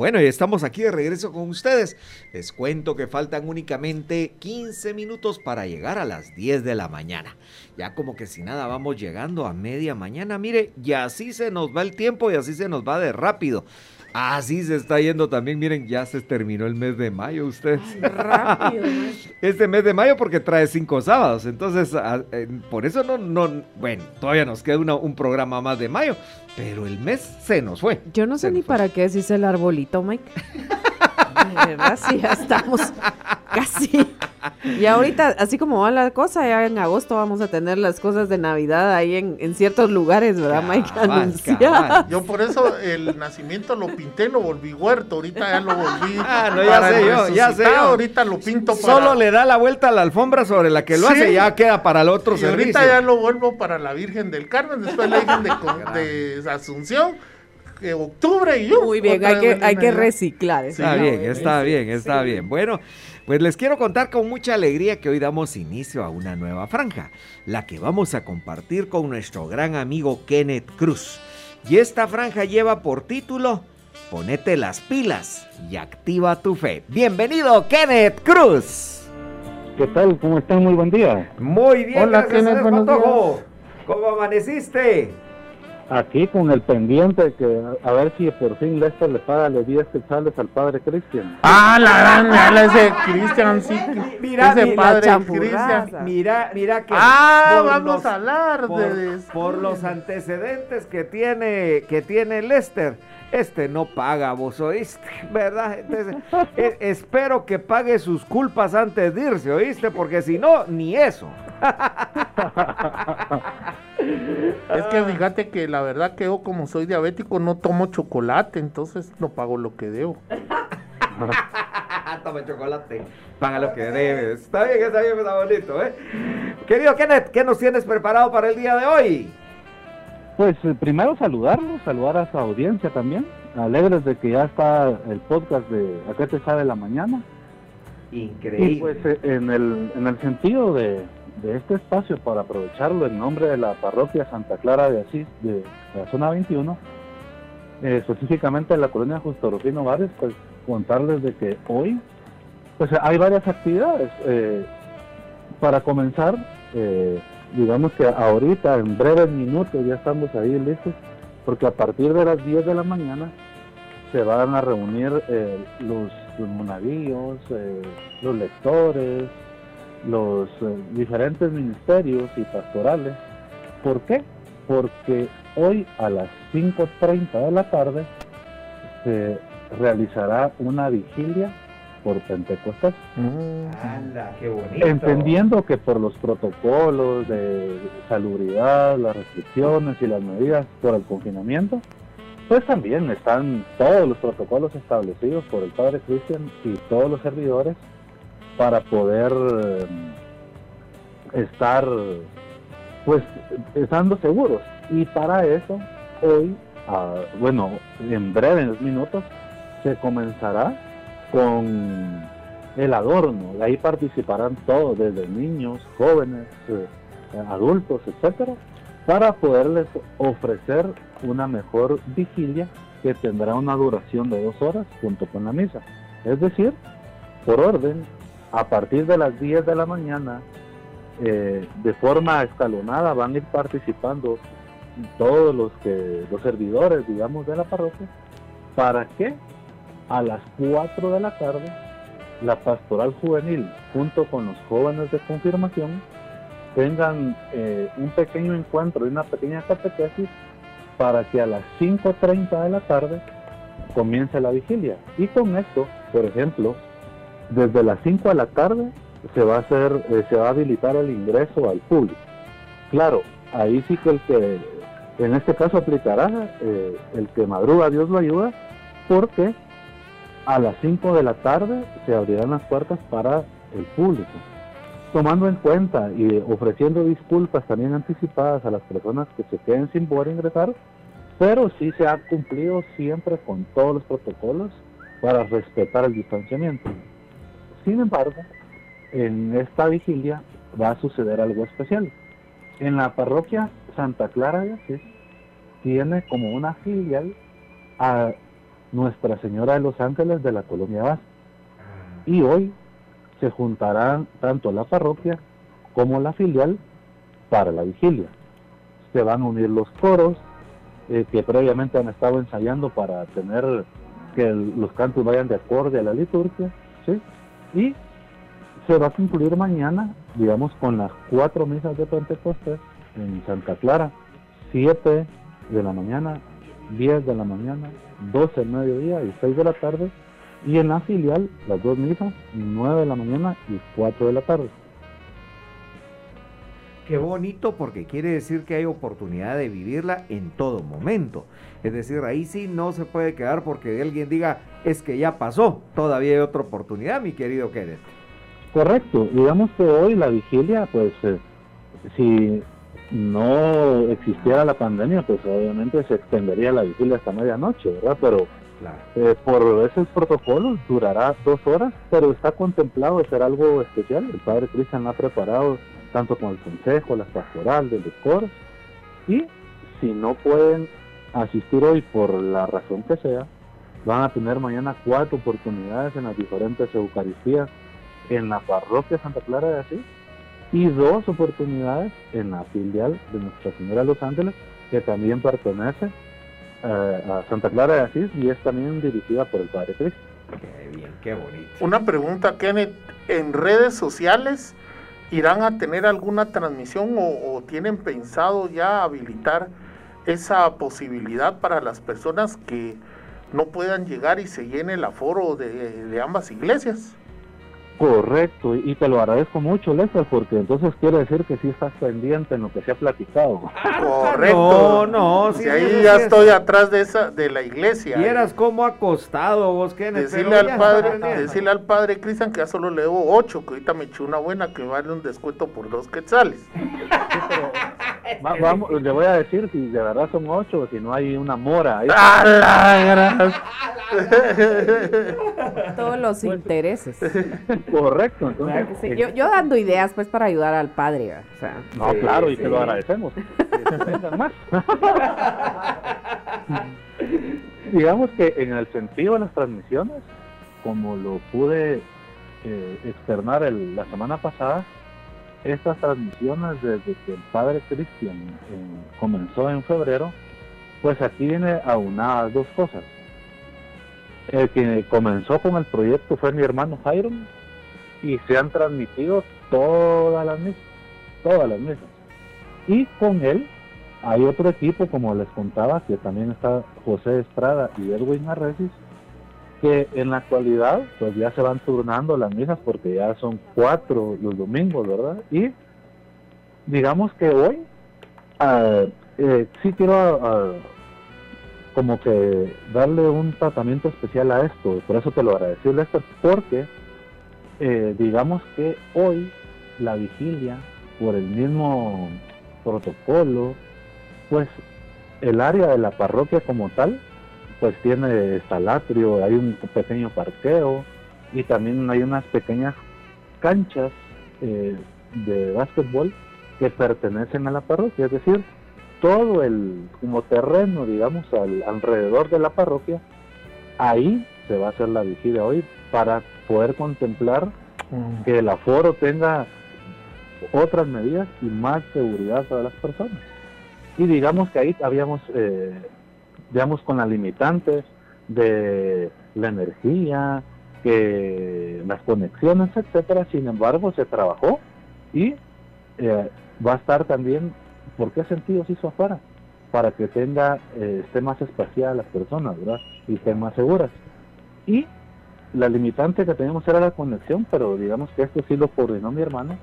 Bueno, y estamos aquí de regreso con ustedes. Les cuento que faltan únicamente 15 minutos para llegar a las 10 de la mañana. Ya como que si nada vamos llegando a media mañana. Mire, y así se nos va el tiempo y así se nos va de rápido. Así se está yendo también. Miren, ya se terminó el mes de mayo, ustedes. rápido. este mes de mayo porque trae cinco sábados. Entonces, eh, por eso no, no, bueno, todavía nos queda un programa más de mayo. Pero el mes se nos fue. Yo no sé ni para qué decís el arbolito, Mike. De verdad, sí, ya estamos casi. Y ahorita, así como va la cosa, ya en agosto vamos a tener las cosas de Navidad ahí en, ciertos lugares, ¿verdad, Mike? Yo por eso el nacimiento lo pinté, lo volví huerto, ahorita ya lo volví. Ah, no, ya sé yo, ya sé Ahorita lo pinto para... Solo le da la vuelta a la alfombra sobre la que lo hace y ya queda para el otro y ahorita ya lo vuelvo para la Virgen del Carmen, después la Virgen de, de Asunción octubre y yo. Muy bien, hay que, hay que reciclar. Está bien, está bien, está bien. Bueno, pues les quiero contar con mucha alegría que hoy damos inicio a una nueva franja, la que vamos a compartir con nuestro gran amigo Kenneth Cruz. Y esta franja lleva por título Ponete las pilas y activa tu fe. Bienvenido, Kenneth Cruz. ¿Qué tal? ¿Cómo están? Muy buen día. Muy bien, Hola, Kenneth, ¿Cómo amaneciste? Aquí con el pendiente que a ver si por fin Lester le paga los 10 quetzales al padre Cristian. Ah, la gran, ese Cristian, sí. Mira, ese padre Cristian. Mira, mira que. Ah, vamos a hablar por, de. Por los antecedentes que tiene, que tiene Lester este no paga, vos oíste, ¿verdad? Entonces, e, espero que pague sus culpas antes de irse, ¿oíste? Porque si no, ni eso. es que fíjate que la verdad que yo como soy diabético no tomo chocolate, entonces no pago lo que debo. Toma chocolate, paga lo que debes. Está bien, está bien, está bonito, ¿eh? Querido Kenneth, ¿qué nos tienes preparado para el día de hoy? Pues eh, primero saludarlos, saludar a su audiencia también. Alegres de que ya está el podcast de Acá te sabe la mañana. Increíble. Y pues eh, en el, en el sentido de, este espacio para aprovecharlo en nombre de la parroquia Santa Clara de Asís de, la zona 21, eh, específicamente en la colonia Justo Rufino Vares, pues contarles de que hoy pues hay varias actividades. para comenzar, digamos que ahorita, en breves minutos, ya estamos ahí listos, porque a partir de las 10 de la mañana se van a reunir eh, los, los eh, los lectores, los eh, diferentes ministerios y pastorales. ¿Por qué? Porque hoy a las 5.30 de la tarde se realizará una vigilia por Pentecostés. Entendiendo que por los protocolos de salubridad, las restricciones y las medidas por el confinamiento, pues también están todos los protocolos establecidos por el Padre Cristian y todos los servidores para poder eh, estar pues estando seguros. Y para eso, hoy, ah, bueno, en breves minutos, se comenzará con el adorno. De ahí participarán todos, desde niños, jóvenes, eh, adultos, etcétera, para poderles ofrecer una mejor vigilia que tendrá una duración de dos horas junto con la misa. Es decir, por orden, a partir de las 10 de la mañana, eh, de forma escalonada van a ir participando todos los que los servidores, digamos, de la parroquia. ¿Para qué? a las 4 de la tarde, la pastoral juvenil junto con los jóvenes de confirmación tengan eh, un pequeño encuentro y una pequeña catequesis para que a las 5.30 de la tarde comience la vigilia. Y con esto, por ejemplo, desde las 5 de la tarde se va a hacer, eh, se va a habilitar el ingreso al público. Claro, ahí sí que el que, en este caso aplicará, eh, el que madruga Dios lo ayuda, porque a las 5 de la tarde se abrirán las puertas para el público. Tomando en cuenta y ofreciendo disculpas también anticipadas a las personas que se queden sin poder ingresar, pero sí se ha cumplido siempre con todos los protocolos para respetar el distanciamiento. Sin embargo, en esta vigilia va a suceder algo especial. En la parroquia Santa Clara de Asís tiene como una filial a Nuestra Señora de los Ángeles de la Colonia Vaz. Y hoy se juntarán tanto la parroquia como la filial para la vigilia. Se van a unir los coros eh, que previamente han estado ensayando para tener que los cantos vayan de acorde a la liturgia, ¿sí? Y se va a concluir mañana, digamos, con las cuatro misas de Pentecostés en Santa Clara, 7 de la mañana, 10 de la mañana, 12 del mediodía y 6 de la tarde, y en la filial las dos misas, 9 de la mañana y 4 de la tarde. Qué bonito porque quiere decir que hay oportunidad de vivirla en todo momento. Es decir, ahí sí no se puede quedar porque alguien diga, es que ya pasó, todavía hay otra oportunidad, mi querido Kenneth. Correcto, digamos que hoy la vigilia, pues eh, si no existiera la pandemia, pues obviamente se extendería la vigilia hasta medianoche, ¿verdad? Pero eh, por esos protocolos durará dos horas, pero está contemplado hacer algo especial. El Padre Cristian ha preparado tanto con el consejo, la pastoral, de los coros, y si no pueden asistir hoy por la razón que sea, van a tener mañana cuatro oportunidades en las diferentes Eucaristías en la parroquia Santa Clara de Asís y dos oportunidades en la filial de Nuestra Señora de los Ángeles, que también pertenece eh, a Santa Clara de Asís y es también dirigida por el Padre Cristo. Qué bien, qué bonito. Una pregunta, Kenneth, ¿en redes sociales irán a tener alguna transmisión o, tienen pensado ya habilitar esa posibilidad para las personas que no puedan llegar y se llene el aforo de ambas iglesias? Correcto, y te lo agradezco mucho, Lester, porque entonces quiere decir que sí estás pendiente en lo que se ha platicado. Correcto. No, no, si ahí ya estoy atrás de esa de la iglesia. Vieras cómo acostado vos, Kenneth. Decirle al padre, decirle al padre Cristian que ya solo le debo ocho, que ahorita me eché una buena que vale un descuento por dos quetzales. vamos, le voy a decir si de verdad son ocho, si no hay una mora. Ahí. Todos los intereses. Correcto. Entonces, eh, yo, yo, dando ideas pues para ayudar al padre. O sea, no, claro, y te lo agradecemos. más. Digamos que en el sentido de las transmisiones, como lo pude eh, externar el, la semana pasada, estas transmisiones desde que el padre Cristian eh, comenzó en febrero, pues aquí viene aunadas dos cosas. El que comenzó con el proyecto fue mi hermano Jairo, y se han transmitido todas las misas, todas las misas. Y con él hay otro equipo, como les contaba, que también está José Estrada y Edwin Arresis, que en la actualidad pues ya se van turnando las misas porque ya son cuatro los domingos, ¿verdad? Y digamos que hoy uh, sí quiero uh, como que darle un tratamiento especial a esto, por eso te lo agradecí, Lester, porque eh, digamos que hoy la vigilia, por el mismo protocolo, pues el área de la parroquia como tal, pues tiene estalatrio, hay un pequeño parqueo y también hay unas pequeñas canchas eh, de básquetbol que pertenecen a la parroquia, es decir, todo el como terreno, digamos, alrededor de la parroquia, ahí se va a hacer la vigilia hoy para poder contemplar mm. que el aforo tenga otras medidas y más seguridad para las personas. Y digamos que ahí habíamos, eh, digamos, con las limitantes de la energía, que las conexiones, etcétera. Sin embargo, se trabajó y eh, va a estar también, ¿por qué sentido se hizo afuera? Para que tenga, eh, esté más espacial las personas, ¿verdad? Y estén más seguras. Y la limitante que teníamos era la conexión, pero digamos que esto sí lo coordinó mi hermano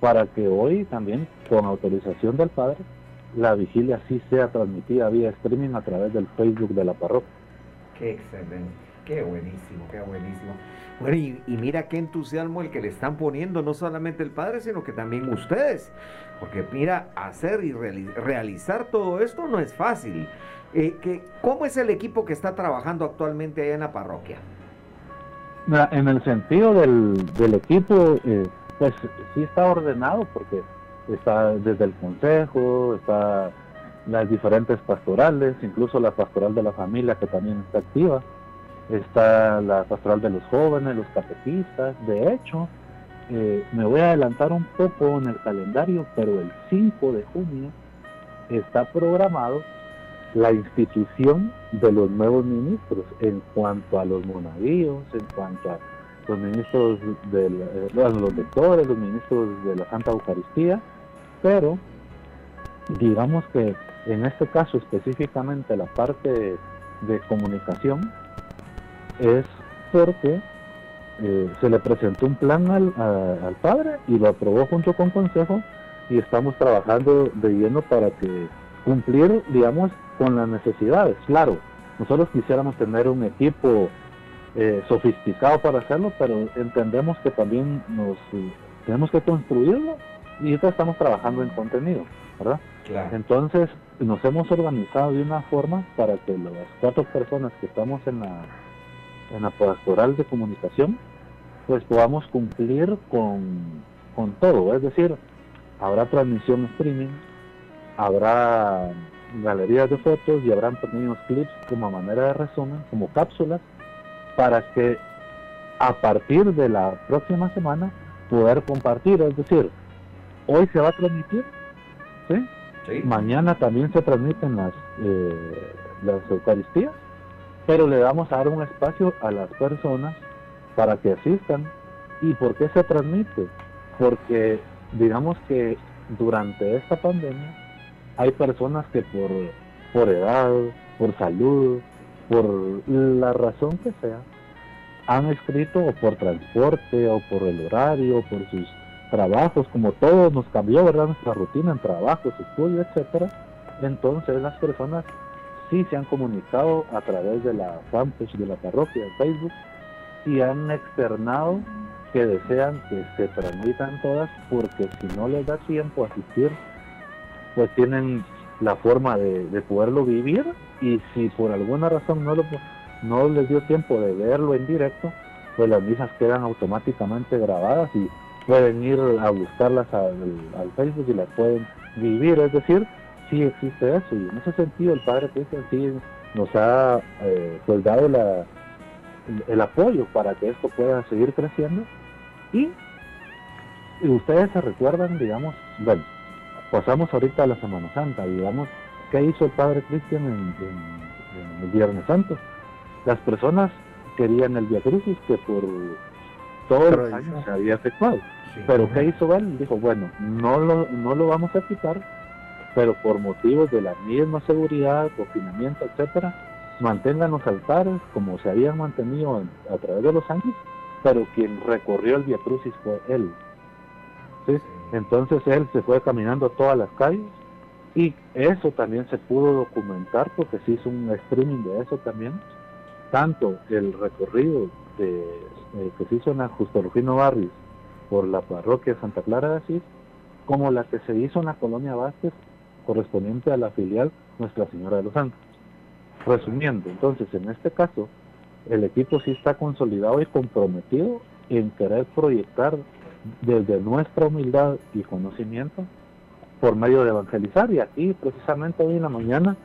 para que hoy también, con autorización del padre, la vigilia sí sea transmitida vía streaming a través del Facebook de la parroquia. Qué excelente, qué buenísimo, qué buenísimo. Bueno, y, mira qué entusiasmo el que le están poniendo, no solamente el padre, sino que también ustedes. Porque mira, hacer y realizar todo esto no es fácil. Eh, que, ¿Cómo es el equipo que está trabajando actualmente allá en la parroquia? En el sentido del, del equipo, eh, pues sí está ordenado porque está desde el consejo, está las diferentes pastorales, incluso la pastoral de la familia que también está activa. está la pastoral de los jóvenes, los catequistas. De hecho, eh, me voy a adelantar un poco en el calendario, pero el 5 de junio está programado la institución de los nuevos ministros en cuanto a los monaguillos, en cuanto a los ministros de eh, los lectores, los ministros de la Santa Eucaristía, pero digamos que en este caso específicamente la parte de comunicación es porque eh, se le presentó un plan al, al padre y lo aprobó junto con consejo y estamos trabajando de lleno para que cumplir, digamos, con las necesidades. Claro, nosotros quisiéramos tener un equipo eh, sofisticado para hacerlo, pero entendemos que también nos eh, tenemos que construirlo y ahorita estamos trabajando en contenido, ¿verdad? Entonces nos hemos organizado de una forma para que las cuatro personas que estamos en la en la pastoral de comunicación, pues podamos cumplir con, con todo, es decir, habrá transmisión streaming, habrá galerías de fotos y habrán pequeños clips como manera de resumen, como cápsulas, para que a partir de la próxima semana poder compartir, es decir, hoy se va a transmitir, ¿sí? Mañana también se transmiten las, eh, las Eucaristías, pero le vamos a dar un espacio a las personas para que asistan. ¿Y por qué se transmite? Porque digamos que durante esta pandemia hay personas que por, por edad, por salud, por la razón que sea, han escrito o por transporte o por el horario, o por sus trabajos, como todo nos cambió, ¿verdad? Nuestra rutina en trabajos, estudio, etcétera. Entonces las personas sí se han comunicado a través de la fanpage de la parroquia en Facebook y han externado que desean que se transmitan todas porque si no les da tiempo a asistir, pues tienen la forma de, poderlo vivir y si por alguna razón no, lo, no les dio tiempo de verlo en directo, pues las misas quedan automáticamente grabadas y pueden ir a buscarlas al, Facebook y las pueden vivir, es decir, sí existe eso. Y en ese sentido el Padre Cristian sí nos ha eh, pues dado el apoyo para que esto pueda seguir creciendo. Y, ustedes se recuerdan, digamos, bueno, pasamos ahorita a la Semana Santa, digamos, ¿qué hizo el Padre Cristian en, el Viernes Santo? Las personas querían el Via Crucis que por todo el año se había efectuado. pero ¿qué hizo él? Dijo, bueno, no lo, no lo vamos a quitar, pero por motivos de la misma seguridad, confinamiento, etcétera, mantengan los altares como se habían mantenido a través de los años pero quien recorrió el Via Crucis fue él. Entonces él se fue caminando todas las calles y eso también se pudo documentar porque se hizo un streaming de eso también. Tanto el recorrido eh, que se hizo en la Justo Rufino Barrios por la parroquia Santa Clara de Asís, como la que se hizo en la colonia Vázquez correspondiente a la filial Nuestra Señora de los Santos. Resumiendo, entonces en este caso, el equipo sí está consolidado y comprometido en querer proyectar desde nuestra humildad y conocimiento por medio de evangelizar. Y aquí precisamente hoy en la mañana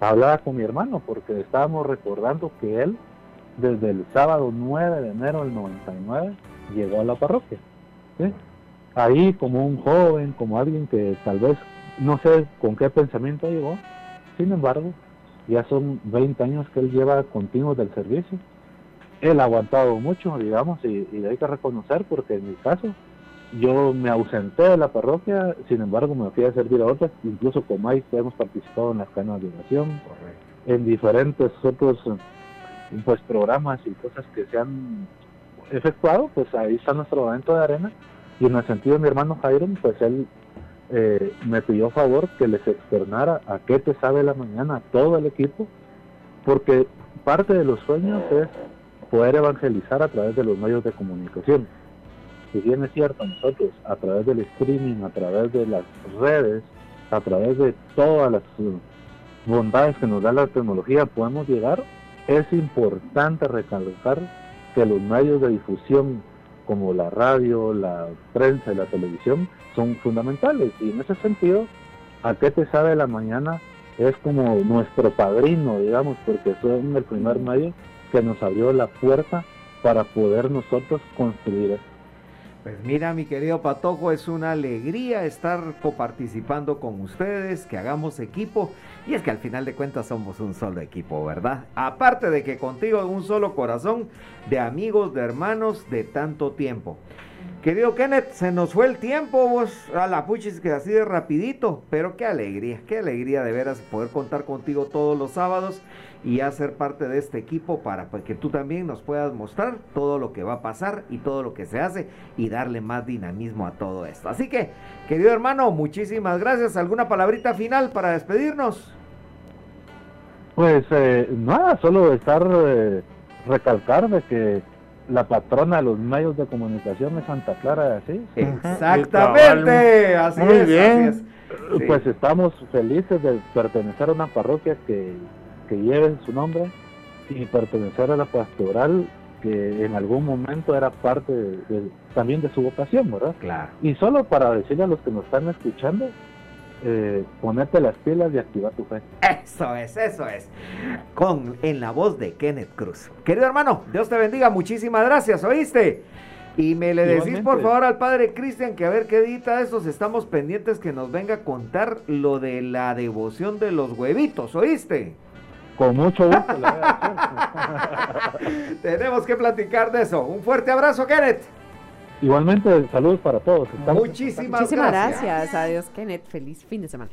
hablaba con mi hermano porque estábamos recordando que él desde el sábado 9 de enero del 99 llegó a la parroquia. Ahí como un joven, como alguien que tal vez no sé con qué pensamiento llegó, sin embargo, ya son 20 años que él lleva continuos del servicio. Él ha aguantado mucho, digamos, y, hay que reconocer porque en mi caso yo me ausenté de la parroquia, sin embargo me fui a servir a otras, incluso con Mike hemos participado en las canas de oración, en diferentes otros pues programas y cosas que se han efectuado, pues ahí está nuestro evento de arena y en el sentido de mi hermano Jairo, pues él eh, me pidió favor que les externara a qué te sabe la mañana todo el equipo, porque parte de los sueños es poder evangelizar a través de los medios de comunicación. Si bien es cierto, nosotros a través del streaming, a través de las redes, a través de todas las bondades que nos da la tecnología podemos llegar, es importante recalcar que los medios de difusión como la radio, la prensa y la televisión son fundamentales. Y en ese sentido, ¿a qué te sabe la mañana? Es como nuestro padrino, digamos, porque son el primer medio que nos abrió la puerta para poder nosotros construir. Pues mira, mi querido Patojo, es una alegría estar coparticipando con ustedes, que hagamos equipo. Y es que al final de cuentas somos un solo equipo, ¿verdad? Aparte de que contigo un solo corazón de amigos, de hermanos de tanto tiempo. Querido Kenneth, se nos fue el tiempo, vos a la puchis que así de rapidito, pero qué alegría, qué alegría de veras poder contar contigo todos los sábados y hacer parte de este equipo para pues, que tú también nos puedas mostrar todo lo que va a pasar y todo lo que se hace y darle más dinamismo a todo esto. Así que, querido hermano, muchísimas gracias. ¿Alguna palabrita final para despedirnos? Pues eh, nada, solo estar eh, recalcar de que la patrona de los medios de comunicación es Santa Clara de Asís. Exactamente, así Muy es, bien. así es. Sí. Pues estamos felices de pertenecer a una parroquia que, que lleve su nombre y pertenecer a la pastoral que en algún momento era parte de- de- también de su vocación, ¿verdad? Claro. Y solo para decirle a los que nos están escuchando, eh, ponete las pilas y activa tu fe. Eso es, eso es. Con en la voz de Kenneth Cruz. Querido hermano, Dios te bendiga, muchísimas gracias, ¿oíste? Y me le decís por favor al padre Cristian que a ver qué edita esos, estamos pendientes que nos venga a contar lo de la devoción de los huevitos, ¿oíste? Con mucho gusto le voy a decir. Tenemos que platicar de eso. Un fuerte abrazo, Kenneth. Igualmente, saludos para todos. Estamos Muchísimas, Muchísimas gracias. gracias. Adiós, Kenneth. Feliz fin de semana.